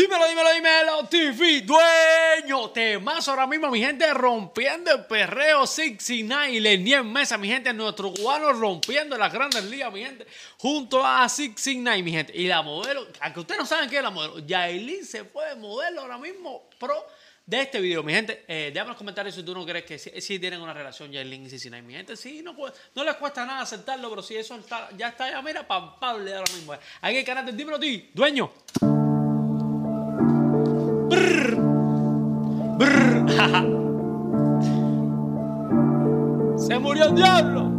Dímelo, dímelo, dímelo, TV, dueño. Temazo ahora mismo, mi gente, rompiendo el perreo 69 y Lenier Mesa, mi gente, nuestro cubano rompiendo las grandes ligas, mi gente, junto a 69, mi gente. Y la modelo, aunque ustedes no saben qué es la modelo, Yailin se fue de modelo ahora mismo, pro de este video, mi gente. Eh, déjame los comentarios si tú no crees que sí, tienen una relación Yailin y 69, mi gente. Sí, no, les cuesta nada aceptarlo, pero si eso ya está, ya mira, palpable ahora mismo. Aquí el canal de Dímelo Ti, dueño. Se murió el diablo.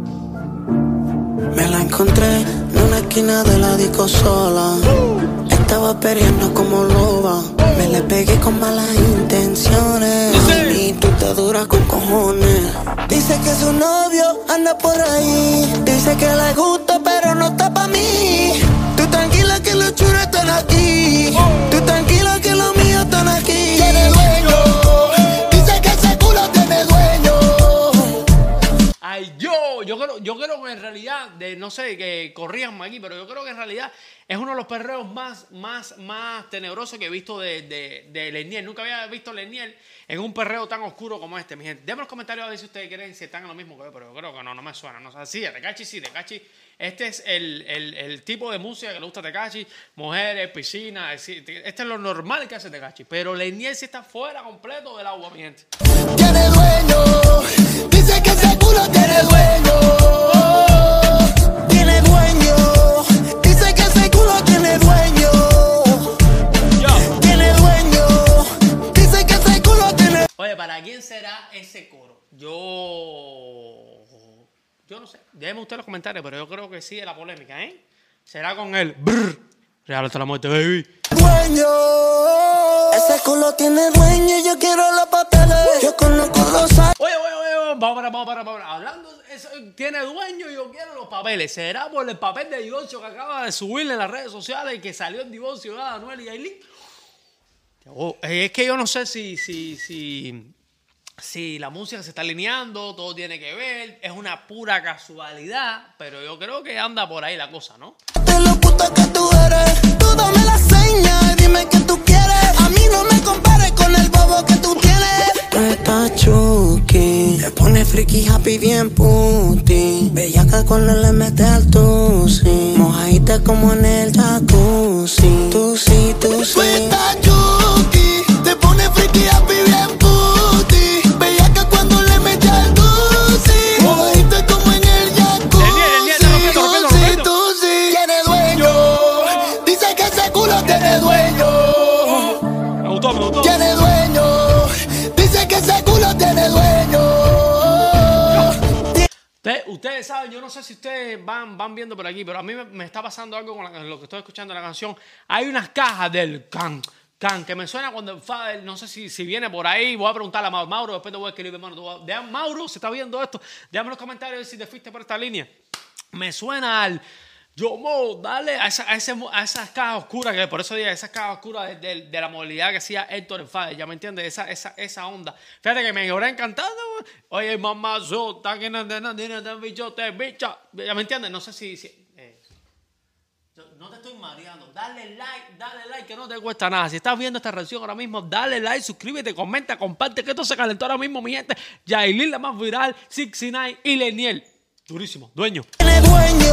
Me la encontré en una esquina de la disco sola. Estaba peleando como loba. Me le pegué con malas intenciones. Y tú te duras con cojones. Dice que su novio anda por ahí. Dice que le gusta, pero no está pa' mí. Tú tranquila que los churos están aquí. Yo creo que en realidad, de, no sé, que corrían aquí, pero yo creo que en realidad es uno de los perreos más, más, más tenebrosos que he visto de, de, de Leniel. Nunca había visto Leniel en un perreo tan oscuro como este, mi gente. Déjenme en los comentarios a ver si ustedes creen si están en lo mismo que yo, pero yo creo que no, no me suena. No, o sí, de Tecachi sí, Tecachi. Este es el, el, tipo de música que le gusta a Tecachi. Mujeres, piscina. Este es lo normal que hace Tecachi. Pero Leniel sí está fuera completo del agua, mi gente. Tiene dueño. Dice que ese culo tiene dueño. Será ese coro? Yo. Yo no sé. Déjenme usted los comentarios, pero yo creo que sí es la polémica, ¿eh? Será con el. Brr. Real hasta la muerte, baby. dueño. Ese culo tiene dueño. Yo quiero los papeles. Yo conozco los Oye, oye, oye, vamos para, vamos para, vamos para. Hablando, eso, tiene dueño y yo quiero los papeles. ¿Será por el papel de divorcio que acaba de subir en las redes sociales y que salió el divorcio de Anuel y Aileen? Oh, es que yo no sé si, si, si, si la música se está alineando, todo tiene que ver, es una pura casualidad, pero yo creo que anda por ahí la cosa, ¿no? De lo puta que tú eres, tú dame la seña, dime qué tú quieres. A mí no me compares con el bobo que tú tienes. Tú estás chuki, te pone friki happy bien puti. Bellaca cuando le metes al tusi, mojadita como en el jacuzzi. Tú sí, tú sí. Ustedes saben, yo no sé si ustedes van, van viendo por aquí, pero a mí me, está pasando algo con lo que estoy escuchando en la canción. Hay unas cajas del can, can, que me suena cuando el no sé si, si viene por ahí, voy a preguntarle a Mauro, Mauro después te voy a escribir, hermano. Mauro, se está viendo esto, déjame en los comentarios si te fuiste por esta línea. Me suena al... Yo, Mo, dale a, esas cajas oscuras, que por eso digo, esas cajas oscuras de, la movilidad que hacía Héctor en Fader, ¿ya me entiendes? Esa, esa, esa onda. Fíjate que me habrá encantado. Oye, mamá, sota, que no te bichote, bicha. ¿Ya me entiendes? No sé si... si eh, no te estoy mareando. Dale like, dale like, que no te cuesta nada. Si estás viendo esta reacción ahora mismo, dale like, suscríbete, comenta, comparte, que esto se calentó ahora mismo, mi gente. Yailin, la más viral, 69 y Leniel. Durísimo, dueño. Tiene dueño.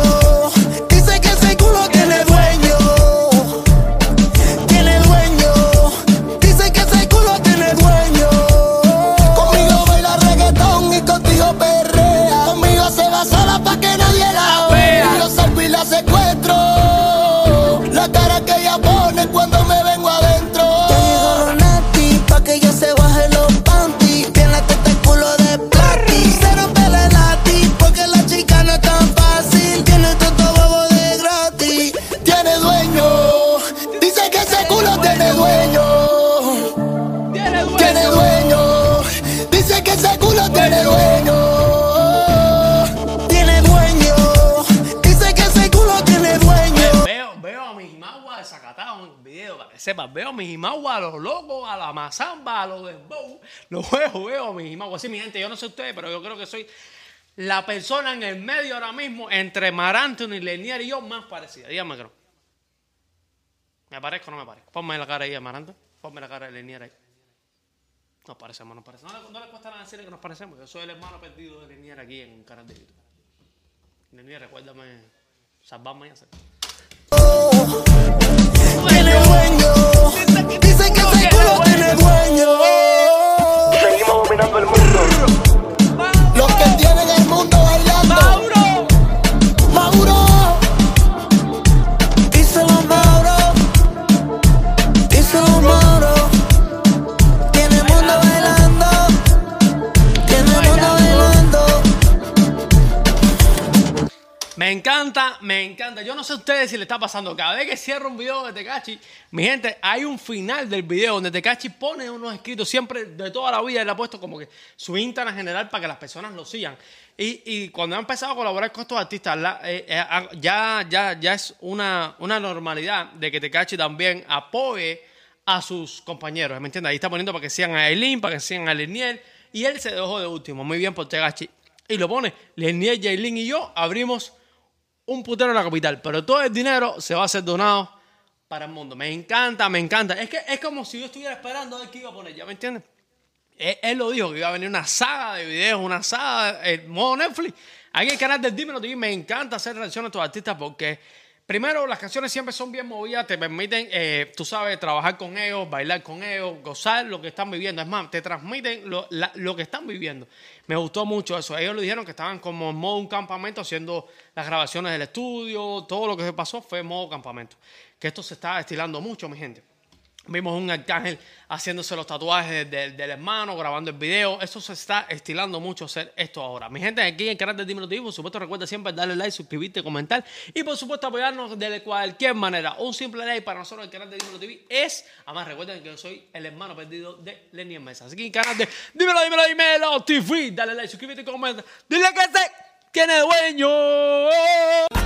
Jimaguas desacatados en video, para que sepas. Veo a mis jimaguas a los locos, a la mazamba, a los dembow. Los veo, veo a mis jimaguas. Sí, mi gente, yo no sé ustedes, pero yo creo que soy la persona en el medio ahora mismo entre Mar Anthony, Lenier y yo más parecida. Dígame, creo. ¿Me parezco o no me parezco? Ponme la cara ahí, Amaranta. Ponme la cara de Lenier ahí. Nos parecemos, nos parecemos. No, le- no cuesta nada decirle que nos parecemos. Yo soy el hermano perdido de Lenier aquí en un canal de YouTube. Lenier, recuérdame salvarme y hacer. Me encanta, me encanta. Yo no sé a ustedes si le está pasando. Cada vez que cierro un video de Tecachi, mi gente, hay un final del video donde Tecachi pone unos escritos siempre de toda la vida. Él ha puesto como que su Instagram general para que las personas lo sigan. Y, cuando ha empezado a colaborar con estos artistas, eh, eh, ya, ya, ya es una, una normalidad de que Tecachi también apoye a sus compañeros. ¿Me entiendes? Ahí está poniendo para que sigan a Eileen, para que sigan a Leniel. Y él se dejó de último. Muy bien por Tecachi. Y lo pone, Leniel, Jailin y yo abrimos un putero en la capital, pero todo el dinero se va a ser donado para el mundo. Me encanta, me encanta. Es que es como si yo estuviera esperando a ver qué iba a poner, ¿ya me entiendes? Él, lo dijo, que iba a venir una saga de videos, una saga, modo Netflix. Aquí el canal del Dímelo TV me encanta hacer reacciones a estos artistas porque, primero, las canciones siempre son bien movidas, te permiten, eh, tú sabes, trabajar con ellos, bailar con ellos, gozar lo que están viviendo. Es más, te transmiten lo, lo que están viviendo. Me gustó mucho eso. Ellos lo dijeron que estaban como en modo un campamento haciendo las grabaciones del estudio, todo lo que se pasó fue modo campamento. Que esto se está estilando mucho, mi gente. Vimos un arcángel haciéndose los tatuajes del, del hermano, grabando el video. Eso se está estilando mucho hacer esto ahora. Mi gente, aquí en el canal de TV, por supuesto, recuerda siempre darle like, suscribirte, comentar y por supuesto apoyarnos de cualquier manera. Un simple like para nosotros el canal de Dímelo TV es, además recuerden que yo soy el hermano perdido de Lenny Mesa. Así que en el canal de Dímelo, Dímelo, Dímelo TV, dale like, suscríbete, comenta. Dile que se tiene dueño.